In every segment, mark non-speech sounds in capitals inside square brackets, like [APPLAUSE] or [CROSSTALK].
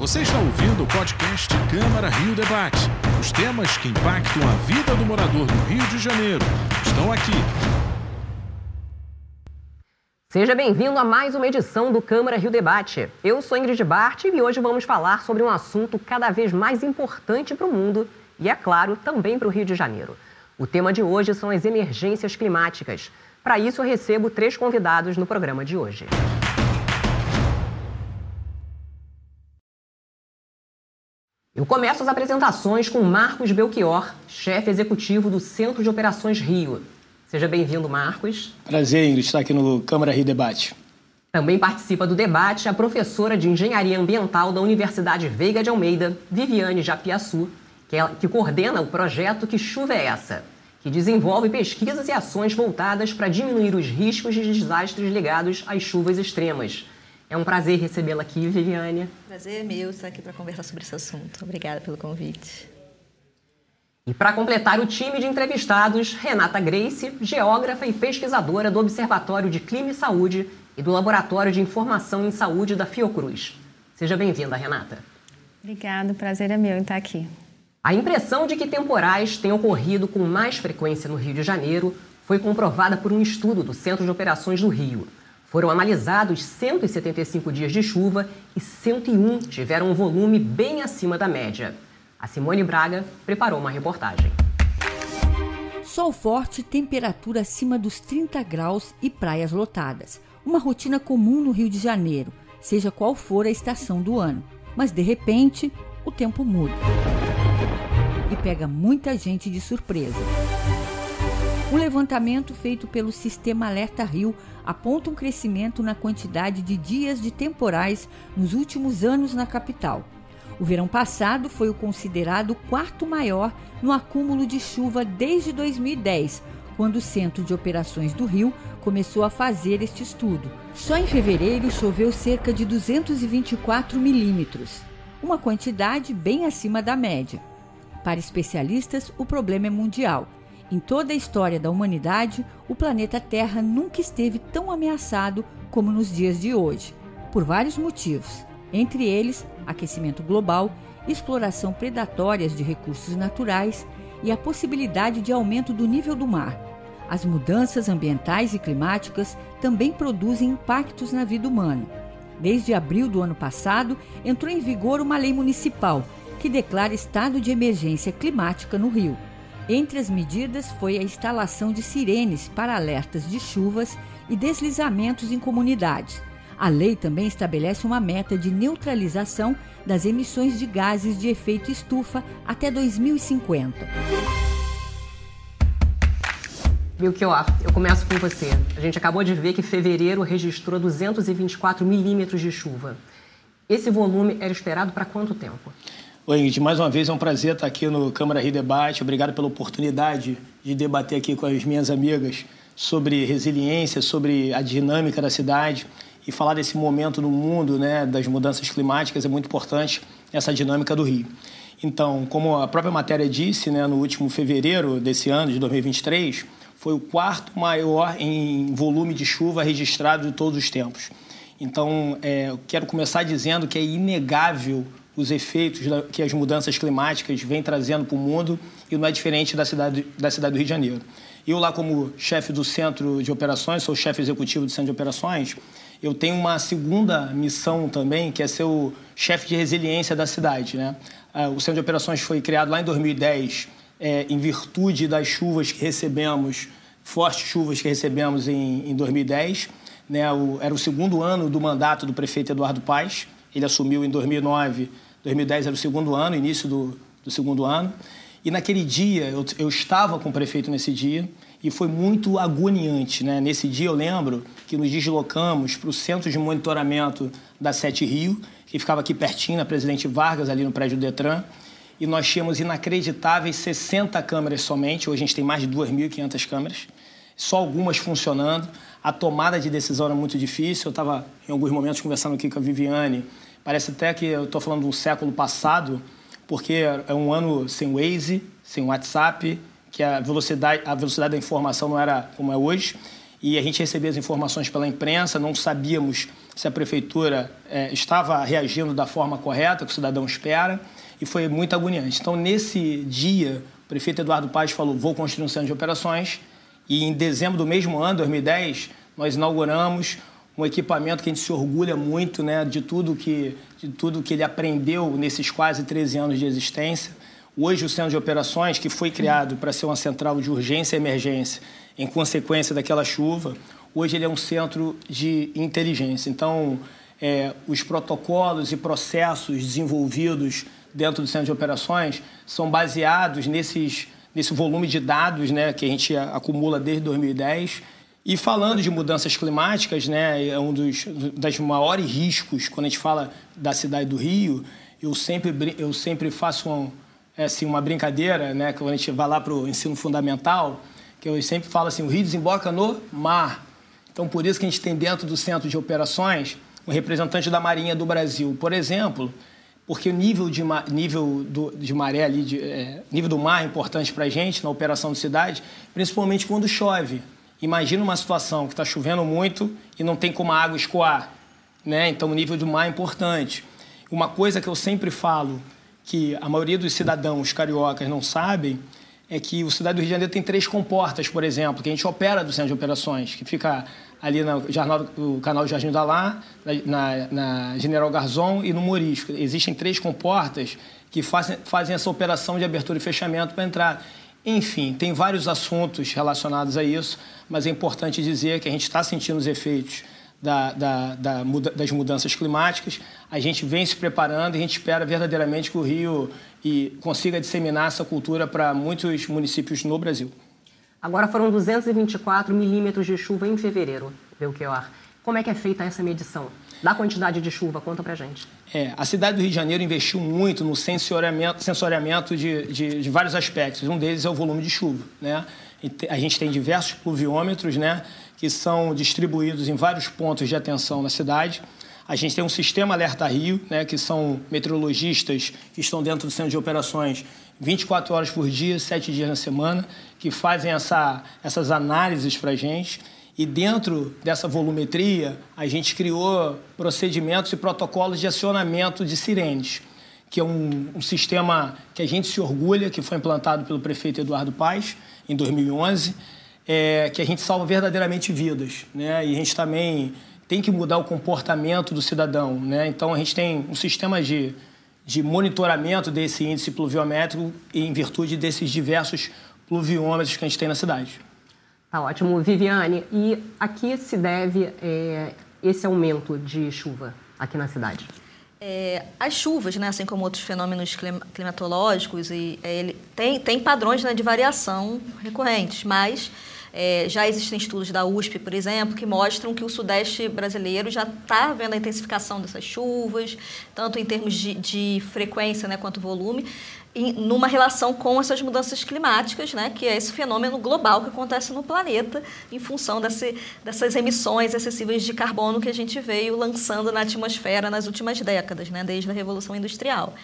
Você está ouvindo o podcast Câmara Rio Debate. Os temas que impactam a vida do morador do Rio de Janeiro estão aqui. Seja bem-vindo a mais uma edição do Câmara Rio Debate. Eu sou Ingrid Bart e hoje vamos falar sobre um assunto cada vez mais importante para o mundo e, é claro, também para o Rio de Janeiro. O tema de hoje são as emergências climáticas. Para isso, eu recebo três convidados no programa de hoje. Eu começo as apresentações com Marcos Belchior, chefe executivo do Centro de Operações Rio. Seja bem-vindo, Marcos. Prazer, Ingrid, estar aqui no Câmara Rio Debate. Também participa do debate a professora de Engenharia Ambiental da Universidade Veiga de Almeida, Viviane Japiaçu, que, é, que coordena o projeto Que Chuva é Essa? que desenvolve pesquisas e ações voltadas para diminuir os riscos de desastres ligados às chuvas extremas. É um prazer recebê-la aqui, Viviane. Prazer é meu estar aqui para conversar sobre esse assunto. Obrigada pelo convite. E para completar o time de entrevistados, Renata Grace, geógrafa e pesquisadora do Observatório de Clima e Saúde e do Laboratório de Informação em Saúde da Fiocruz. Seja bem-vinda, Renata. Obrigada, o prazer é meu em estar aqui. A impressão de que temporais têm ocorrido com mais frequência no Rio de Janeiro foi comprovada por um estudo do Centro de Operações do Rio. Foram analisados 175 dias de chuva e 101 tiveram um volume bem acima da média. A Simone Braga preparou uma reportagem. Sol forte, temperatura acima dos 30 graus e praias lotadas. Uma rotina comum no Rio de Janeiro, seja qual for a estação do ano. Mas de repente, o tempo muda. E pega muita gente de surpresa. Um levantamento feito pelo Sistema Alerta Rio aponta um crescimento na quantidade de dias de temporais nos últimos anos na capital. O verão passado foi o considerado quarto maior no acúmulo de chuva desde 2010, quando o Centro de Operações do Rio começou a fazer este estudo. Só em fevereiro choveu cerca de 224 milímetros, uma quantidade bem acima da média. Para especialistas, o problema é mundial em toda a história da humanidade, o planeta Terra nunca esteve tão ameaçado como nos dias de hoje, por vários motivos, entre eles aquecimento global, exploração predatória de recursos naturais e a possibilidade de aumento do nível do mar. As mudanças ambientais e climáticas também produzem impactos na vida humana. Desde abril do ano passado, entrou em vigor uma lei municipal que declara estado de emergência climática no Rio. Entre as medidas foi a instalação de sirenes para alertas de chuvas e deslizamentos em comunidades. A lei também estabelece uma meta de neutralização das emissões de gases de efeito estufa até 2050. Belchior, eu começo com você. A gente acabou de ver que fevereiro registrou 224 milímetros de chuva. Esse volume era esperado para quanto tempo? Oi, Ingrid, mais uma vez é um prazer estar aqui no Câmara Rio Debate. Obrigado pela oportunidade de debater aqui com as minhas amigas sobre resiliência, sobre a dinâmica da cidade e falar desse momento no mundo, né, das mudanças climáticas é muito importante essa dinâmica do Rio. Então, como a própria matéria disse, né, no último fevereiro desse ano de 2023, foi o quarto maior em volume de chuva registrado de todos os tempos. Então, é, quero começar dizendo que é inegável os efeitos que as mudanças climáticas vêm trazendo para o mundo e não é diferente da cidade, da cidade do Rio de Janeiro. Eu lá como chefe do Centro de Operações, sou chefe executivo do Centro de Operações, eu tenho uma segunda missão também, que é ser o chefe de resiliência da cidade. Né? Ah, o Centro de Operações foi criado lá em 2010, é, em virtude das chuvas que recebemos, fortes chuvas que recebemos em, em 2010. Né? O, era o segundo ano do mandato do prefeito Eduardo Paes, ele assumiu em 2009, 2010 era o segundo ano, início do, do segundo ano. E naquele dia, eu, eu estava com o prefeito nesse dia e foi muito agoniante. Né? Nesse dia, eu lembro que nos deslocamos para o centro de monitoramento da Sete Rio, que ficava aqui pertinho, na Presidente Vargas, ali no prédio do Detran. E nós tínhamos inacreditáveis 60 câmeras somente. Hoje a gente tem mais de 2.500 câmeras, só algumas funcionando. A tomada de decisão era muito difícil. Eu estava, em alguns momentos, conversando aqui com a Viviane. Parece até que eu estou falando de um século passado, porque é um ano sem Waze, sem WhatsApp, que a velocidade, a velocidade da informação não era como é hoje. e a gente recebia as informações pela imprensa, não sabíamos se a prefeitura é, estava reagindo da forma correta que o cidadão espera e foi muito agoniante. Então, nesse dia, o prefeito Eduardo Paz falou: vou construir um centro de operações e em dezembro do mesmo ano, 2010, nós inauguramos um equipamento que a gente se orgulha muito né, de, tudo que, de tudo que ele aprendeu nesses quase 13 anos de existência. Hoje, o Centro de Operações, que foi criado para ser uma central de urgência e emergência em consequência daquela chuva, hoje ele é um centro de inteligência. Então, é, os protocolos e processos desenvolvidos dentro do Centro de Operações são baseados nesses, nesse volume de dados né, que a gente acumula desde 2010 e falando de mudanças climáticas, né, é um dos das maiores riscos quando a gente fala da cidade do Rio. Eu sempre eu sempre faço um, é, assim, uma brincadeira, né, quando a gente vai lá para o ensino fundamental, que eu sempre falo assim, o Rio desemboca no mar. Então por isso que a gente tem dentro do centro de operações um representante da Marinha do Brasil, por exemplo, porque o nível de, nível do, de maré ali, de, é, nível do mar é importante para a gente na operação de cidade, principalmente quando chove. Imagina uma situação que está chovendo muito e não tem como a água escoar. Né? Então, o nível do mar é importante. Uma coisa que eu sempre falo, que a maioria dos cidadãos cariocas não sabem, é que o Cidade do Rio de Janeiro tem três comportas, por exemplo, que a gente opera do centro de operações, que fica ali no, no canal Jardim da Lá, na, na, General Garzon e no Morisco. Existem três comportas que fazem, fazem essa operação de abertura e fechamento para entrar. Enfim, tem vários assuntos relacionados a isso, mas é importante dizer que a gente está sentindo os efeitos da, da, da, das mudanças climáticas. A gente vem se preparando e a gente espera verdadeiramente que o Rio e consiga disseminar essa cultura para muitos municípios no Brasil. Agora foram 224 milímetros de chuva em fevereiro, Belchior. Como é que é feita essa medição? Da quantidade de chuva, conta pra gente. É, a cidade do Rio de Janeiro investiu muito no sensoriamento, sensoriamento de, de, de vários aspectos. Um deles é o volume de chuva. Né? A gente tem diversos pluviômetros né, que são distribuídos em vários pontos de atenção na cidade. A gente tem um sistema Alerta Rio, né, que são meteorologistas que estão dentro do centro de operações 24 horas por dia, 7 dias na semana, que fazem essa, essas análises para a gente. E dentro dessa volumetria, a gente criou procedimentos e protocolos de acionamento de sirenes, que é um, um sistema que a gente se orgulha, que foi implantado pelo prefeito Eduardo Paes em 2011, é, que a gente salva verdadeiramente vidas. Né? E a gente também tem que mudar o comportamento do cidadão. Né? Então, a gente tem um sistema de, de monitoramento desse índice pluviométrico em virtude desses diversos pluviômetros que a gente tem na cidade. Tá ótimo. Viviane, e a que se deve é, esse aumento de chuva aqui na cidade? É, as chuvas, né, assim como outros fenômenos climatológicos, e, é, ele tem, tem padrões né, de variação recorrentes, mas é, já existem estudos da USP, por exemplo, que mostram que o Sudeste brasileiro já está vendo a intensificação dessas chuvas, tanto em termos de, de frequência né, quanto volume, em, numa relação com essas mudanças climáticas, né, que é esse fenômeno global que acontece no planeta em função desse, dessas emissões excessivas de carbono que a gente veio lançando na atmosfera nas últimas décadas, né, desde a Revolução Industrial.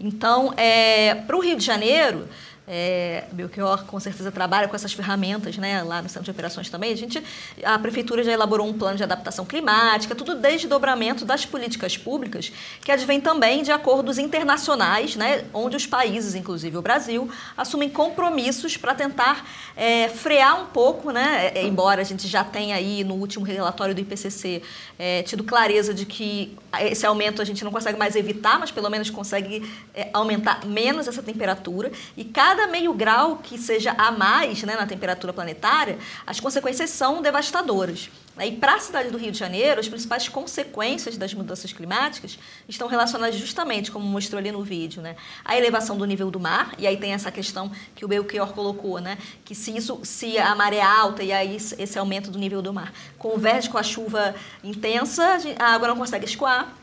Então, é, para o Rio de Janeiro, é, Belchior com certeza trabalha com essas ferramentas, né, lá no centro de operações também. A gente, a prefeitura já elaborou um plano de adaptação climática, tudo desde dobramento das políticas públicas, que advém também de acordos internacionais, né, onde os países, inclusive o Brasil, assumem compromissos para tentar é, frear um pouco, né, é, embora a gente já tenha aí no último relatório do IPCC é, tido clareza de que esse aumento a gente não consegue mais evitar, mas pelo menos consegue é, aumentar menos essa temperatura e cada cada meio grau que seja a mais né, na temperatura planetária, as consequências são devastadoras. E para a cidade do Rio de Janeiro, as principais consequências das mudanças climáticas estão relacionadas justamente, como mostrou ali no vídeo, né? a elevação do nível do mar, e aí tem essa questão que o Belchior colocou, né? que se, isso, se a maré é alta e aí esse aumento do nível do mar converge com a chuva intensa, a água não consegue escoar,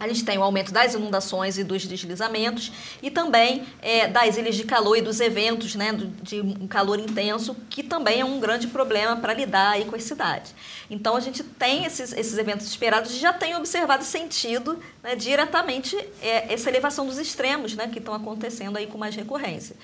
a gente tem o aumento das inundações e dos deslizamentos e também é, das ilhas de calor e dos eventos né, de um calor intenso, que também é um grande problema para lidar aí com as cidades. Então, a gente tem esses, esses eventos esperados e já tem observado sentido né, diretamente é, essa elevação dos extremos né, que estão acontecendo aí com mais recorrência.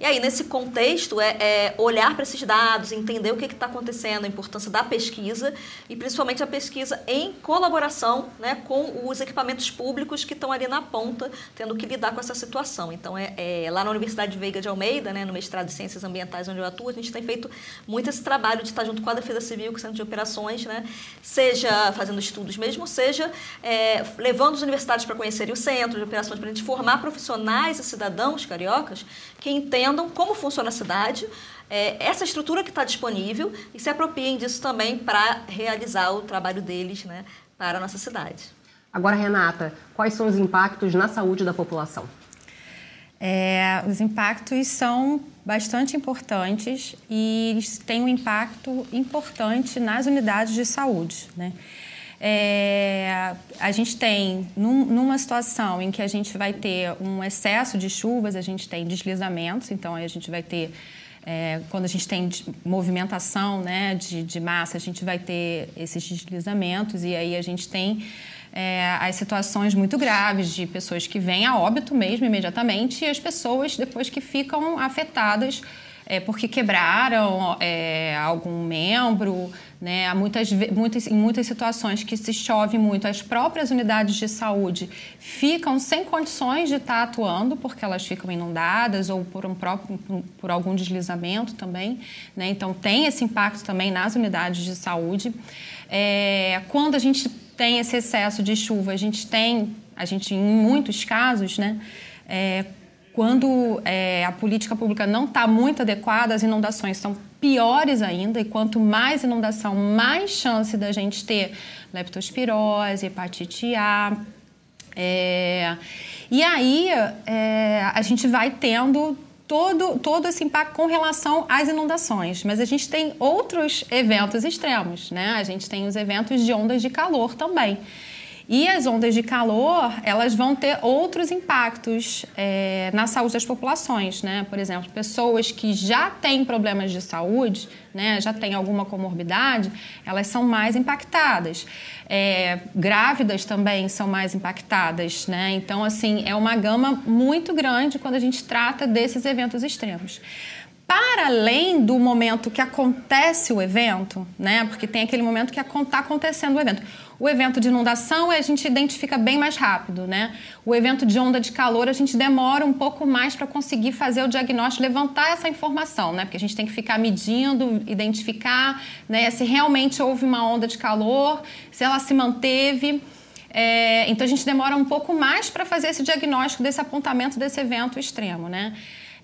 E aí, nesse contexto, é, é olhar para esses dados, entender o que está acontecendo, a importância da pesquisa e principalmente a pesquisa em colaboração né, com os equipamentos públicos que estão ali na ponta, tendo que lidar com essa situação. Então, é, é lá na Universidade Veiga de Almeida, né, no mestrado de Ciências Ambientais, onde eu atuo, a gente tem feito muito esse trabalho de estar junto com a Defesa Civil, com o Centro de Operações, né, seja fazendo estudos mesmo, seja é, levando as universidades para conhecerem o centro de operações, para a gente formar profissionais e cidadãos cariocas que entendam como funciona a cidade, é, essa estrutura que está disponível e se apropriem disso também para realizar o trabalho deles né, para a nossa cidade. Agora, Renata, quais são os impactos na saúde da população? É, os impactos são bastante importantes e eles têm um impacto importante nas unidades de saúde. Né? É, a gente tem, num, numa situação em que a gente vai ter um excesso de chuvas, a gente tem deslizamentos, então a gente vai ter, é, quando a gente tem movimentação né, de, de massa, a gente vai ter esses deslizamentos e aí a gente tem é, as situações muito graves de pessoas que vêm a óbito mesmo imediatamente e as pessoas depois que ficam afetadas é, porque quebraram é, algum membro, né? Muitas, muitas, em muitas situações que se chove muito, as próprias unidades de saúde ficam sem condições de estar atuando, porque elas ficam inundadas ou por, um próprio, por algum deslizamento também. Né? Então, tem esse impacto também nas unidades de saúde. É, quando a gente tem esse excesso de chuva, a gente tem, a gente, em muitos casos, né? É, quando é, a política pública não está muito adequada, as inundações são piores ainda, e quanto mais inundação, mais chance da gente ter leptospirose, hepatite A. É, e aí é, a gente vai tendo todo, todo esse impacto com relação às inundações. Mas a gente tem outros eventos extremos, né? A gente tem os eventos de ondas de calor também. E as ondas de calor, elas vão ter outros impactos é, na saúde das populações, né? Por exemplo, pessoas que já têm problemas de saúde, né, já têm alguma comorbidade, elas são mais impactadas. É, grávidas também são mais impactadas, né? Então, assim, é uma gama muito grande quando a gente trata desses eventos extremos para além do momento que acontece o evento, né? Porque tem aquele momento que está acontecendo o evento. O evento de inundação a gente identifica bem mais rápido, né? O evento de onda de calor a gente demora um pouco mais para conseguir fazer o diagnóstico, levantar essa informação, né? Porque a gente tem que ficar medindo, identificar, né? Se realmente houve uma onda de calor, se ela se manteve. É, então a gente demora um pouco mais para fazer esse diagnóstico desse apontamento desse evento extremo, né?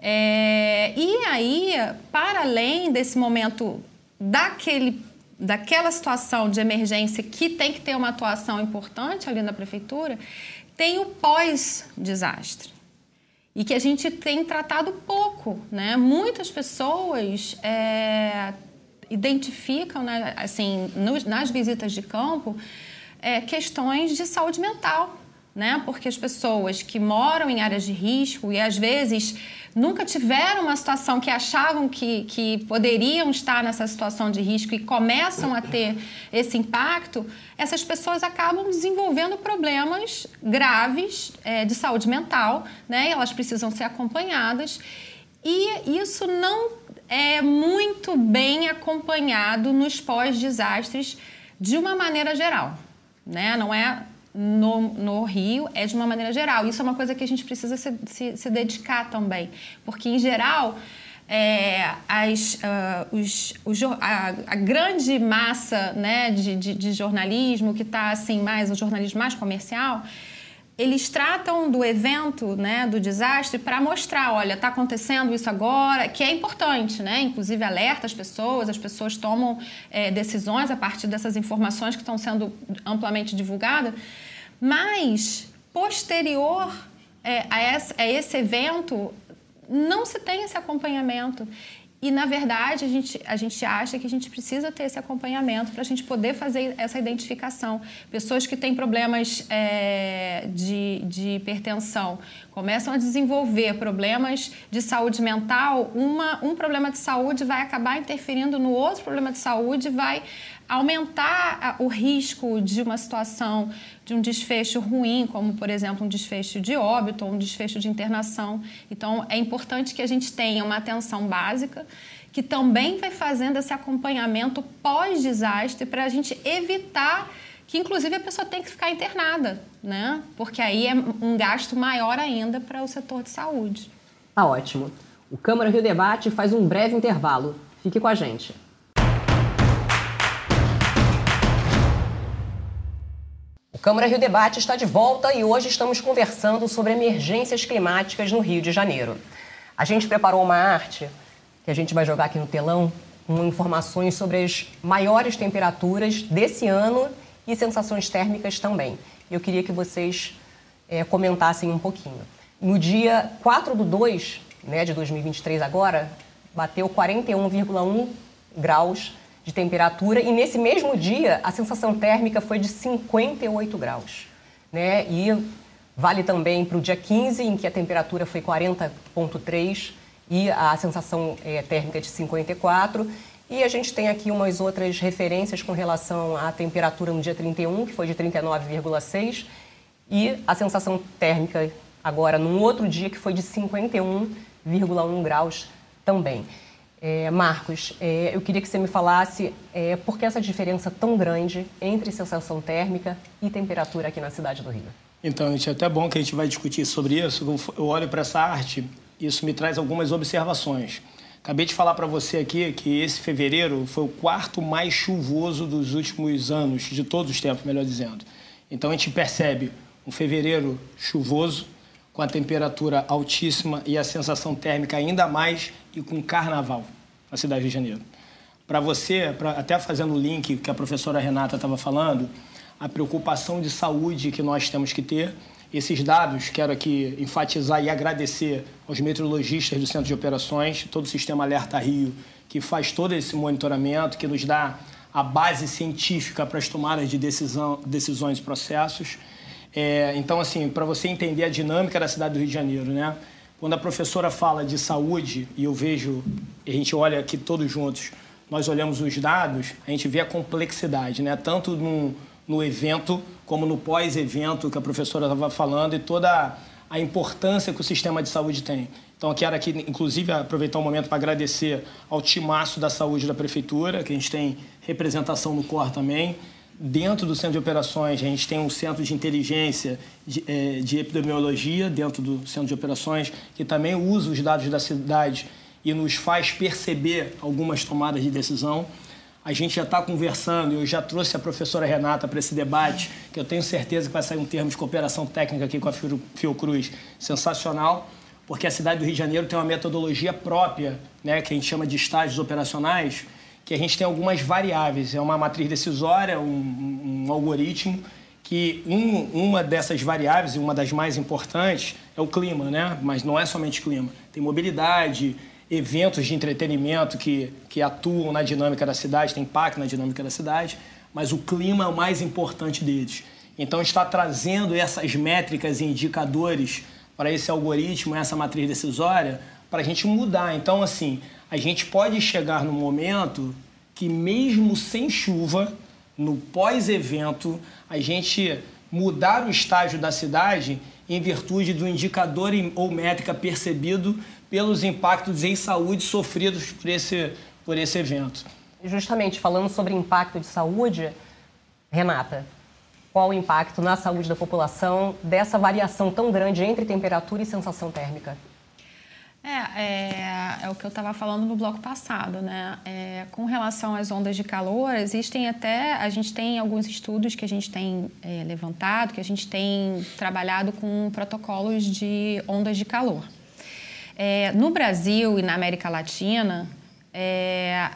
É, e aí, para além desse momento daquele daquela situação de emergência que tem que ter uma atuação importante ali na prefeitura, tem o pós-desastre. E que a gente tem tratado pouco, né? Muitas pessoas é, identificam, né, assim, nas visitas de campo, é, questões de saúde mental, né? Porque as pessoas que moram em áreas de risco e às vezes nunca tiveram uma situação que achavam que, que poderiam estar nessa situação de risco e começam a ter esse impacto, essas pessoas acabam desenvolvendo problemas graves é, de saúde mental, né? Elas precisam ser acompanhadas. E isso não é muito bem acompanhado nos pós-desastres de uma maneira geral. Né? Não é no, no, Rio é de uma maneira geral. Isso é uma coisa que a gente precisa se, se, se dedicar também, porque em geral é, as, uh, os, os, a, a, grande massa né, de, de, de jornalismo que está assim mais o jornalismo mais comercial eles tratam do evento, né, do desastre, para mostrar, olha, está acontecendo isso agora, que é importante, né? Inclusive alerta as pessoas, as pessoas tomam é, decisões a partir dessas informações que estão sendo amplamente divulgadas. Mas posterior é, a, esse, a esse evento não se tem esse acompanhamento. E, na verdade, a gente, a gente acha que a gente precisa ter esse acompanhamento para a gente poder fazer essa identificação. Pessoas que têm problemas é, de, de hipertensão começam a desenvolver problemas de saúde mental, uma, um problema de saúde vai acabar interferindo no outro problema de saúde, vai aumentar o risco de uma situação de um desfecho ruim, como por exemplo um desfecho de óbito ou um desfecho de internação. Então é importante que a gente tenha uma atenção básica que também vai fazendo esse acompanhamento pós-desastre para a gente evitar que inclusive a pessoa tem que ficar internada, né? Porque aí é um gasto maior ainda para o setor de saúde. Tá ótimo. O Câmara Rio Debate faz um breve intervalo. Fique com a gente. Câmara Rio Debate está de volta e hoje estamos conversando sobre emergências climáticas no Rio de Janeiro. A gente preparou uma arte que a gente vai jogar aqui no telão com informações sobre as maiores temperaturas desse ano e sensações térmicas também. Eu queria que vocês é, comentassem um pouquinho. No dia 4 do 2 né, de 2023 agora, bateu 41,1 graus de temperatura e nesse mesmo dia a sensação térmica foi de 58 graus. Né? E vale também para o dia 15, em que a temperatura foi 40,3 e a sensação é, térmica de 54. E a gente tem aqui umas outras referências com relação à temperatura no dia 31, que foi de 39,6, e a sensação térmica agora num outro dia, que foi de 51,1 graus também. É, Marcos, é, eu queria que você me falasse é, por que essa diferença tão grande entre sensação térmica e temperatura aqui na cidade do Rio. Então, gente, é até bom que a gente vai discutir sobre isso. Eu olho para essa arte, isso me traz algumas observações. Acabei de falar para você aqui que esse fevereiro foi o quarto mais chuvoso dos últimos anos, de todos os tempos, melhor dizendo. Então a gente percebe um fevereiro chuvoso, com a temperatura altíssima e a sensação térmica ainda mais e com carnaval na cidade de Janeiro. Para você, pra, até fazendo o link que a professora Renata estava falando, a preocupação de saúde que nós temos que ter, esses dados, quero aqui enfatizar e agradecer aos meteorologistas do Centro de Operações, todo o Sistema Alerta Rio, que faz todo esse monitoramento, que nos dá a base científica para as tomadas de decisão, decisões e processos. É, então, assim, para você entender a dinâmica da cidade do Rio de Janeiro, né? Quando a professora fala de saúde, e eu vejo, a gente olha aqui todos juntos, nós olhamos os dados, a gente vê a complexidade, né? Tanto no, no evento como no pós-evento que a professora estava falando e toda a importância que o sistema de saúde tem. Então, quero aqui, inclusive, aproveitar o um momento para agradecer ao timaço da saúde da prefeitura, que a gente tem representação no COR também, Dentro do centro de operações, a gente tem um centro de inteligência de, é, de, epidemiologia dentro do centro de operações, que também usa os dados da cidade e nos faz perceber algumas tomadas de decisão. A gente já está conversando, eu já trouxe a professora Renata para esse debate, que eu tenho certeza que vai sair um termo de cooperação técnica aqui com a Fiocruz sensacional, porque a cidade do Rio de Janeiro tem uma metodologia própria, né, que a gente chama de estágios operacionais, que a gente tem algumas variáveis. É uma matriz decisória, um, um algoritmo, que um, uma dessas variáveis, e uma das mais importantes, é o clima, né? Mas não é somente clima. Tem mobilidade, eventos de entretenimento que, que atuam na dinâmica da cidade, tem impacto na dinâmica da cidade, mas o clima é o mais importante deles. Então, está trazendo essas métricas e indicadores para esse algoritmo, essa matriz decisória, para a gente mudar. Então, assim, a gente pode chegar no momento que, mesmo sem chuva, no pós-evento, a gente mudar o estágio da cidade em virtude do indicador ou métrica percebido pelos impactos em saúde sofridos por esse, por esse evento. Justamente falando sobre impacto de saúde, Renata, qual o impacto na saúde da população dessa variação tão grande entre temperatura e sensação térmica? É, é, é, o que eu estava falando no bloco passado, né? É, com relação às ondas de calor, existem até, a gente tem alguns estudos que a gente tem é, levantado, que a gente tem trabalhado com protocolos de ondas de calor. É, no Brasil e na América Latina, é,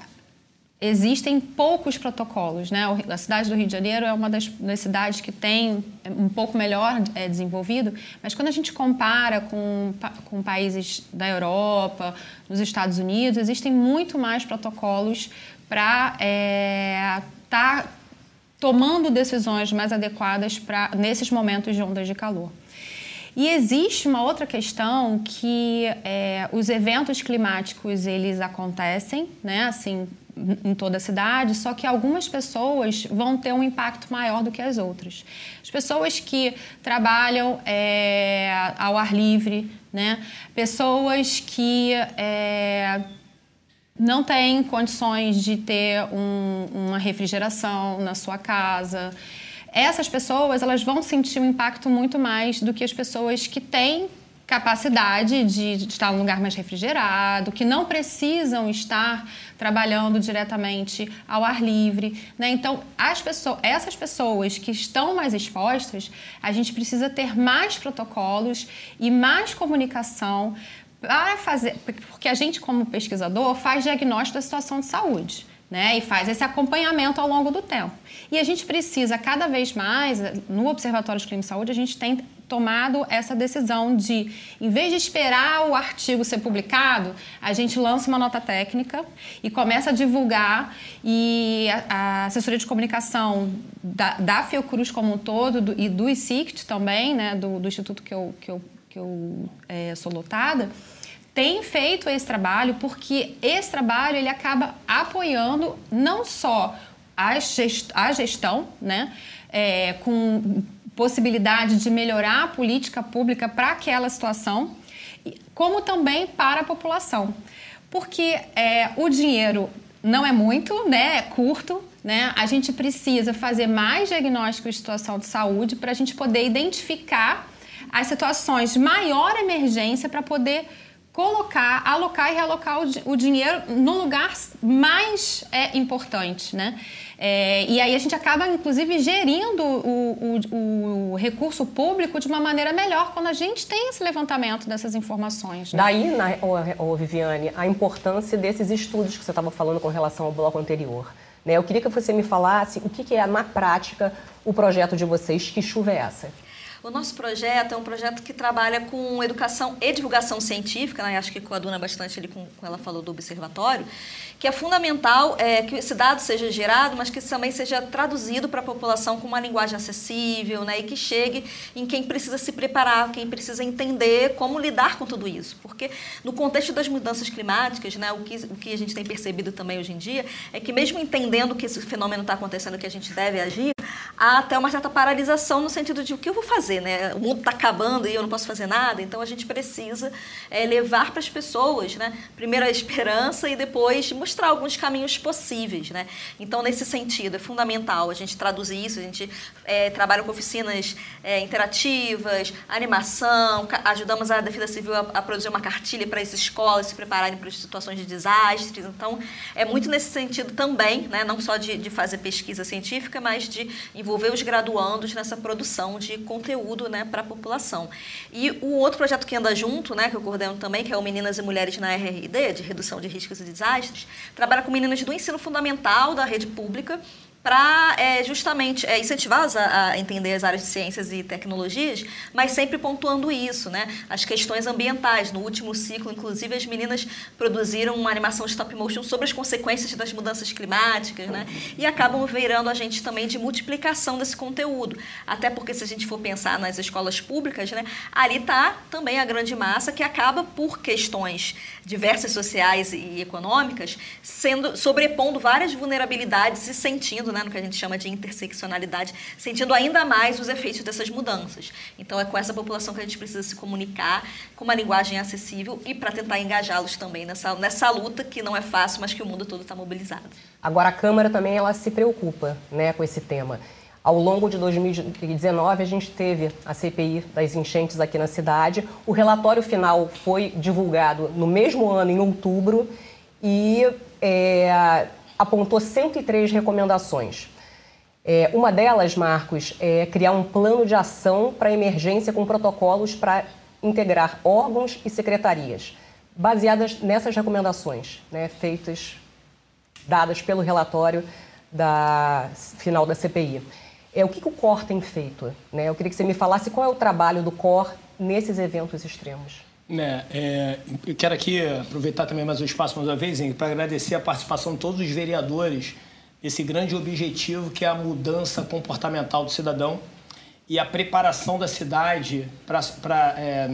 existem poucos protocolos. Né? A cidade do Rio de Janeiro é uma das, das cidades que tem um pouco melhor é, desenvolvido, mas quando a gente compara com, com países da Europa, nos Estados Unidos, existem muito mais protocolos para estar é, tá tomando decisões mais adequadas para nesses momentos de ondas de calor. E existe uma outra questão que é, os eventos climáticos eles acontecem, né? Assim, em toda a cidade, só que algumas pessoas vão ter um impacto maior do que as outras. As pessoas que trabalham é, ao ar livre, né? pessoas que é, não têm condições de ter um, uma refrigeração na sua casa. Essas pessoas elas vão sentir um impacto muito mais do que as pessoas que têm capacidade de, de estar num lugar mais refrigerado, que não precisam estar trabalhando diretamente ao ar livre. Né? Então, as pessoas, essas pessoas que estão mais expostas, a gente precisa ter mais protocolos e mais comunicação para fazer, porque a gente, como pesquisador, faz diagnóstico da situação de saúde. Né, e faz esse acompanhamento ao longo do tempo. E a gente precisa cada vez mais, no Observatório de Clima e Saúde, a gente tem tomado essa decisão de, em vez de esperar o artigo ser publicado, a gente lança uma nota técnica e começa a divulgar e a, a assessoria de comunicação da, da Fiocruz como um todo do, e do ICICT também, né, do, do instituto que eu, que eu, que eu é, sou lotada, tem feito esse trabalho porque esse trabalho ele acaba apoiando não só a, gest, a gestão, né, é, com possibilidade de melhorar a política pública para aquela situação, como também para a população. Porque é, o dinheiro não é muito, né, é curto, né? A gente precisa fazer mais diagnóstico de situação de saúde para a gente poder identificar as situações de maior emergência para poder colocar, alocar e realocar o, o dinheiro no lugar mais é, importante, né? É, e aí a gente acaba, inclusive, gerindo o, o, o, recurso público de uma maneira melhor quando a gente tem esse levantamento dessas informações. Né? Daí, na, oh, Viviane, a importância desses estudos que você estava falando com relação ao bloco anterior. Né? Eu queria que você me falasse o que, que é, na prática, o projeto de vocês, Que Chuva é Essa? O nosso projeto é um projeto que trabalha com educação e divulgação científica, né? acho que coaduna bastante ali com, com ela falou do observatório, que é fundamental é, que esse dado seja gerado, mas que também seja traduzido para a população com uma linguagem acessível né? e que chegue em quem precisa se preparar, quem precisa entender como lidar com tudo isso. Porque no contexto das mudanças climáticas, né, o, que, o que a gente tem percebido também hoje em dia é que mesmo entendendo que esse fenômeno está acontecendo, que a gente deve agir, há até uma certa paralisação no sentido de o que eu vou fazer né? O mundo está acabando e eu não posso fazer nada, então a gente precisa é, levar para as pessoas, né? Primeiro a esperança e depois mostrar alguns caminhos possíveis, né? Então, nesse sentido, é fundamental a gente traduzir isso, a gente é, trabalha com oficinas é, interativas, animação, ajudamos a Defesa Civil a, a produzir uma cartilha para as escolas se prepararem para situações de desastres, então é muito nesse sentido também, né? Não só de, de fazer pesquisa científica, mas de envolver os graduandos nessa produção de conteúdo né, para a população. E o outro projeto que anda junto, né, que eu coordeno também, que é o Meninas e Mulheres na RRD, de redução de riscos e desastres, trabalha com meninas do ensino fundamental da rede pública para é, justamente é, incentivá-las a, a, entender as áreas de ciências e tecnologias, mas sempre pontuando isso, né? As questões ambientais. No último ciclo, inclusive, as meninas produziram uma animação de stop motion sobre as consequências das mudanças climáticas, né? E acabam virando a gente também de multiplicação desse conteúdo. Até porque, se a gente for pensar nas escolas públicas, né? Ali está também a grande massa que acaba por questões diversas sociais e econômicas, sendo sobrepondo várias vulnerabilidades e sentindo né, no que a gente chama de interseccionalidade, sentindo ainda mais os efeitos dessas mudanças. Então, é com essa população que a gente precisa se comunicar com uma linguagem acessível e para tentar engajá-los também nessa, nessa luta que não é fácil, mas que o mundo todo está mobilizado. Agora, a Câmara também ela se preocupa né, com esse tema. Ao longo de 2019, a gente teve a CPI das enchentes aqui na cidade. O relatório final foi divulgado no mesmo ano, em outubro, e é, apontou 103 recomendações. É, uma delas, Marcos, é criar um plano de ação para emergência com protocolos para integrar órgãos e secretarias, baseadas nessas recomendações, né, feitas, dadas pelo relatório da final da CPI. É, o que, que o COR tem feito? Né? Eu queria que você me falasse qual é o trabalho do COR nesses eventos extremos. É, é, eu quero aqui aproveitar também mais o espaço mais uma vez para agradecer a participação de todos os vereadores nesse grande objetivo que é a mudança comportamental do cidadão e a preparação da cidade para é,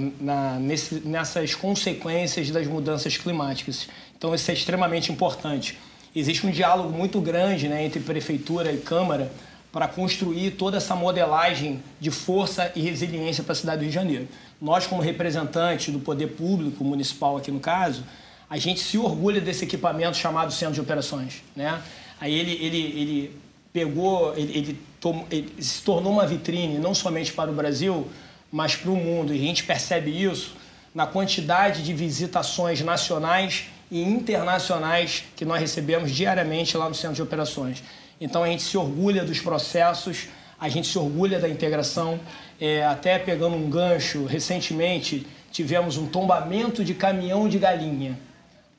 nessas consequências das mudanças climáticas. Então isso é extremamente importante. existe um diálogo muito grande né, entre prefeitura e Câmara para construir toda essa modelagem de força e resiliência para a cidade do Rio de Janeiro. Nós, como representantes do poder público municipal aqui no caso, a gente se orgulha desse equipamento chamado Centro de Operações. Né? Aí ele, ele, ele pegou, ele, ele, tom, ele se tornou uma vitrine não somente para o Brasil, mas para o mundo. E a gente percebe isso na quantidade de visitações nacionais e internacionais que nós recebemos diariamente lá no Centro de Operações. Então a gente se orgulha dos processos, a gente se orgulha da integração. É, até pegando um gancho, recentemente tivemos um tombamento de caminhão de galinha.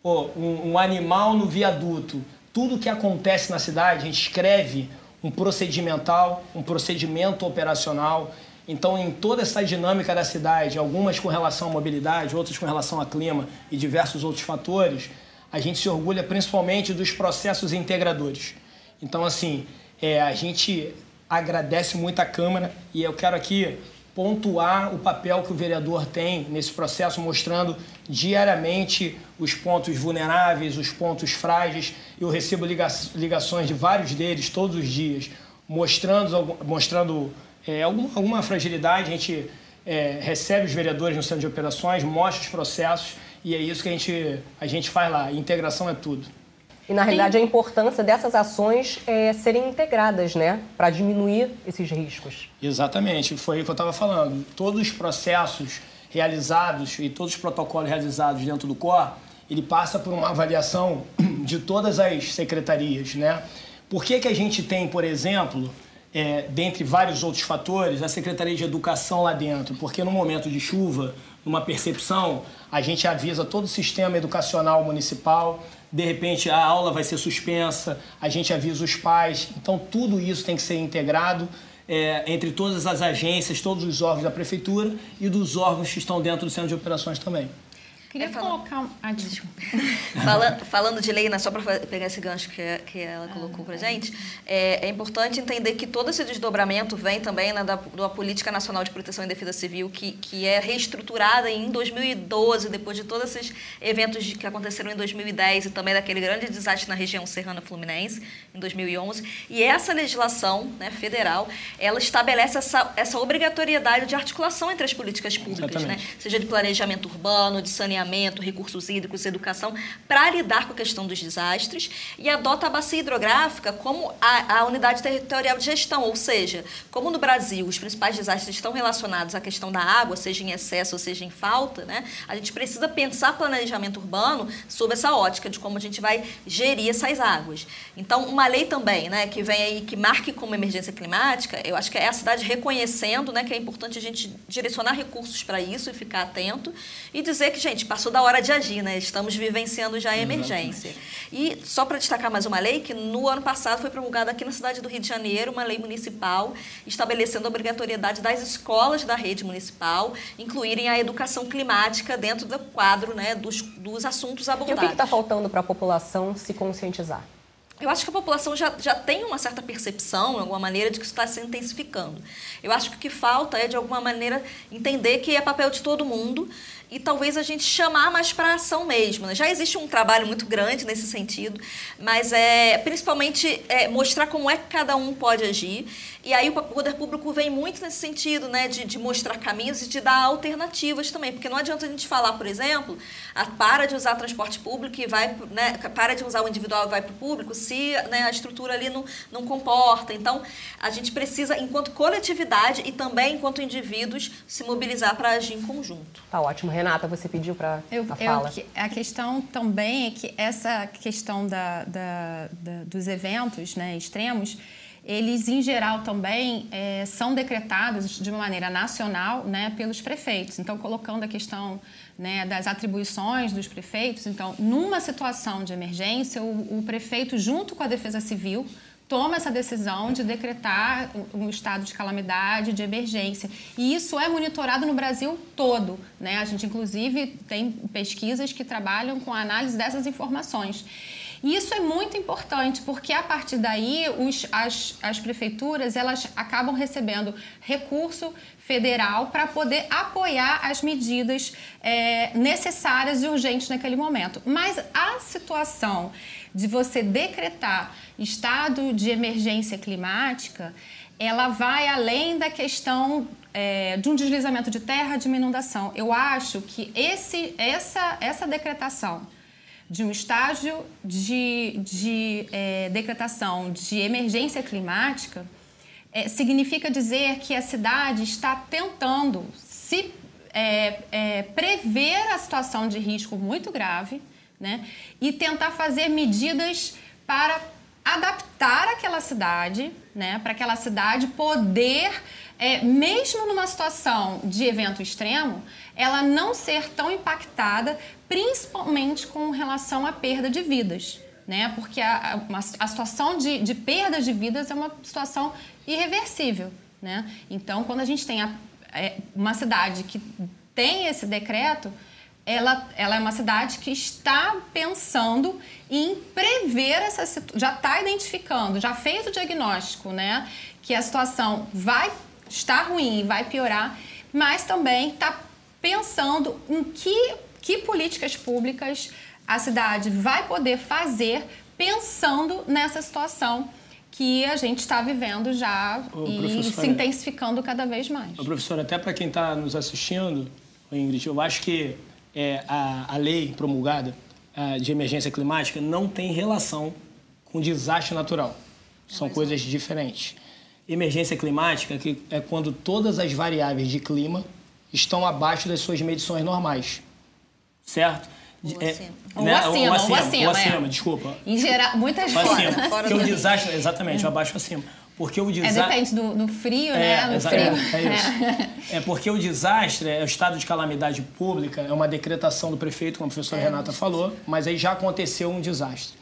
Pô, um, um animal no viaduto. Tudo que acontece na cidade, a gente escreve um procedimental, um procedimento operacional. Então, em toda essa dinâmica da cidade, algumas com relação à mobilidade, outras com relação ao clima e diversos outros fatores, a gente se orgulha principalmente dos processos integradores. Então, assim, é, a gente agradece muito a Câmara e eu quero aqui pontuar o papel que o vereador tem nesse processo, mostrando diariamente os pontos vulneráveis, os pontos frágeis. Eu recebo ligações de vários deles todos os dias, mostrando, mostrando é, alguma, fragilidade. A gente é, recebe os vereadores no centro de operações, mostra os processos e é isso que a gente, a gente faz lá. Integração é tudo. E, na realidade, a importância dessas ações é serem integradas, né? Para diminuir esses riscos. Exatamente. Foi o que eu estava falando. Todos os processos realizados e todos os protocolos realizados dentro do COR, ele passa por uma avaliação [CLEARS THROAT] de todas as secretarias, né? Por que, que a gente tem, por exemplo, é, dentre vários outros fatores, a Secretaria de Educação lá dentro? Porque no momento de chuva, numa percepção, a gente avisa todo o sistema educacional municipal, de repente a aula vai ser suspensa, a gente avisa os pais. Então, tudo isso tem que ser integrado é, entre todas as agências, todos os órgãos da prefeitura e dos órgãos que estão dentro do centro de operações também. Queria é, colocar. Ah, desculpa. [LAUGHS] falando, falando de Leina, só para pegar esse gancho que, que ela colocou para gente, é, é, importante entender que todo esse desdobramento vem também né, da, da Política Nacional de Proteção e Defesa Civil, que, que é reestruturada em 2012, depois de todos esses eventos de, que aconteceram em 2010 e também daquele grande desastre na região serrana fluminense, em 2011. E essa legislação né, federal, ela estabelece essa, essa obrigatoriedade de articulação entre as políticas públicas, né, seja de planejamento urbano, de saneamento saneamento, recursos hídricos, educação, para lidar com a questão dos desastres e adota a bacia hidrográfica como a, a, unidade territorial de gestão, ou seja, como no Brasil os principais desastres estão relacionados à questão da água, seja em excesso ou seja em falta, né, a gente precisa pensar planejamento urbano sob essa ótica de como a gente vai gerir essas águas. Então, uma lei também, né, que vem aí, que marque como emergência climática, eu acho que é a cidade reconhecendo, né, que é importante a gente direcionar recursos para isso e ficar atento e dizer que, gente, passou da hora de agir, né? Estamos vivenciando já a emergência. E só para destacar mais uma lei, que no ano passado foi promulgada aqui na cidade do Rio de Janeiro uma lei municipal estabelecendo a obrigatoriedade das escolas da rede municipal incluírem a educação climática dentro do quadro né, dos, dos assuntos abordados. E o que está faltando para a população se conscientizar? Eu acho que a população já, já tem uma certa percepção, de alguma maneira, de que isso está se intensificando. Eu acho que o que falta é, de alguma maneira, entender que é papel de todo mundo e talvez a gente chamar mais para ação mesmo. Né? Já existe um trabalho muito grande nesse sentido, mas é principalmente é, mostrar como é que cada um pode agir. E aí o poder público vem muito nesse sentido, né, de, de mostrar caminhos e de dar alternativas também, porque não adianta a gente falar, por exemplo, a, para de usar transporte público e vai, né, para de usar o individual e vai para o público, se né, a estrutura ali não, não comporta. Então, a gente precisa, enquanto coletividade e também enquanto indivíduos, se mobilizar para agir em conjunto. Tá ótimo. Renata, você pediu para a fala. Eu, a questão também é que essa questão da, da, da dos eventos né, extremos, eles em geral também é, são decretados de uma maneira nacional né, pelos prefeitos. Então, colocando a questão né, das atribuições dos prefeitos, então, numa situação de emergência, o, o prefeito, junto com a Defesa Civil, toma essa decisão de decretar um estado de calamidade, de emergência. E isso é monitorado no Brasil todo. Né? A gente, inclusive, tem pesquisas que trabalham com a análise dessas informações. E isso é muito importante, porque a partir daí os, as, as prefeituras elas acabam recebendo recurso federal para poder apoiar as medidas é, necessárias e urgentes naquele momento. Mas a situação de você decretar estado de emergência climática, ela vai além da questão é, de um deslizamento de terra, de uma inundação. Eu acho que esse, essa, essa decretação de um estágio de, de é, decretação de emergência climática é, significa dizer que a cidade está tentando se é, é, prever a situação de risco muito grave né, e tentar fazer medidas para adaptar aquela cidade, né, para aquela cidade poder é, mesmo numa situação de evento extremo, ela não ser tão impactada, principalmente com relação à perda de vidas. Né? Porque a, a, a situação de, de perda de vidas é uma situação irreversível. Né? Então, quando a gente tem a, é, uma cidade que tem esse decreto, ela, ela é uma cidade que está pensando em prever essa situação, já está identificando, já fez o diagnóstico, né? Que a situação vai está ruim e vai piorar, mas também está pensando em que, que políticas públicas a cidade vai poder fazer pensando nessa situação que a gente está vivendo já Ô, e se intensificando cada vez mais. Ô, professor, até para quem está nos assistindo, Ingrid, eu acho que é, a, a lei promulgada a, de emergência climática não tem relação com desastre natural. São coisas diferentes. Emergência climática que é quando todas as variáveis de clima estão abaixo das suas medições normais. Certo? Ou é, acima. Ou, né? acima, ou acima, ou acima, ou acima, é. desculpa. Em geral, muitas vezes. Fora Porque o desastre, exatamente, o abaixo acima. Porque o desastre. É, depende do, do frio, né? No frio. É, é isso. É. [LAUGHS] é porque o desastre, é o estado de calamidade pública, é uma decretação do prefeito, como a professora é, Renata falou, mas aí já aconteceu um desastre.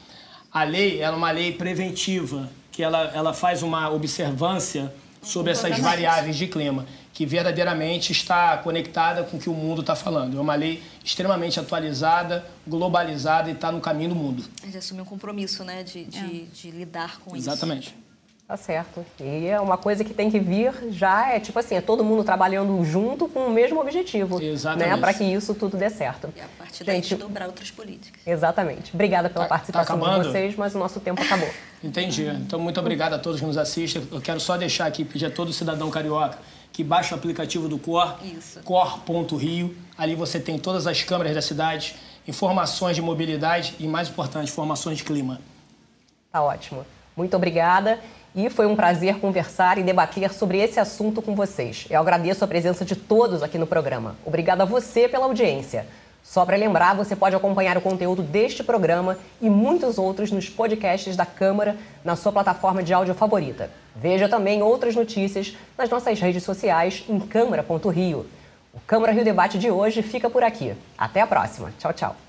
A lei é uma lei preventiva que ela, ela faz uma observância sobre essas variáveis de clima, que verdadeiramente está conectada com o que o mundo está falando. É uma lei extremamente atualizada, globalizada e está no caminho do mundo. A gente assume um compromisso né, de, de, é. de lidar com Exatamente. isso. Exatamente. Tá certo. E é uma coisa que tem que vir já, é tipo assim, é todo mundo trabalhando junto com o mesmo objetivo. Exatamente. Né, Para que isso tudo dê certo. E a partir daí Gente, dobrar outras políticas. Exatamente. Obrigada pela tá, participação tá de vocês, mas o nosso tempo acabou. Entendi. Então, muito obrigado a todos que nos assistem. Eu quero só deixar aqui, pedir a todo cidadão carioca que baixe o aplicativo do COR, cor.rio. Ali você tem todas as câmeras da cidade, informações de mobilidade e, mais importante, informações de clima. Tá ótimo. Muito obrigada e foi um prazer conversar e debater sobre esse assunto com vocês. Eu agradeço a presença de todos aqui no programa. Obrigada a você pela audiência. Só para lembrar, você pode acompanhar o conteúdo deste programa e muitos outros nos podcasts da Câmara na sua plataforma de áudio favorita. Veja também outras notícias nas nossas redes sociais em câmara.rio. O Câmara Rio Debate de hoje fica por aqui. Até a próxima. Tchau, tchau.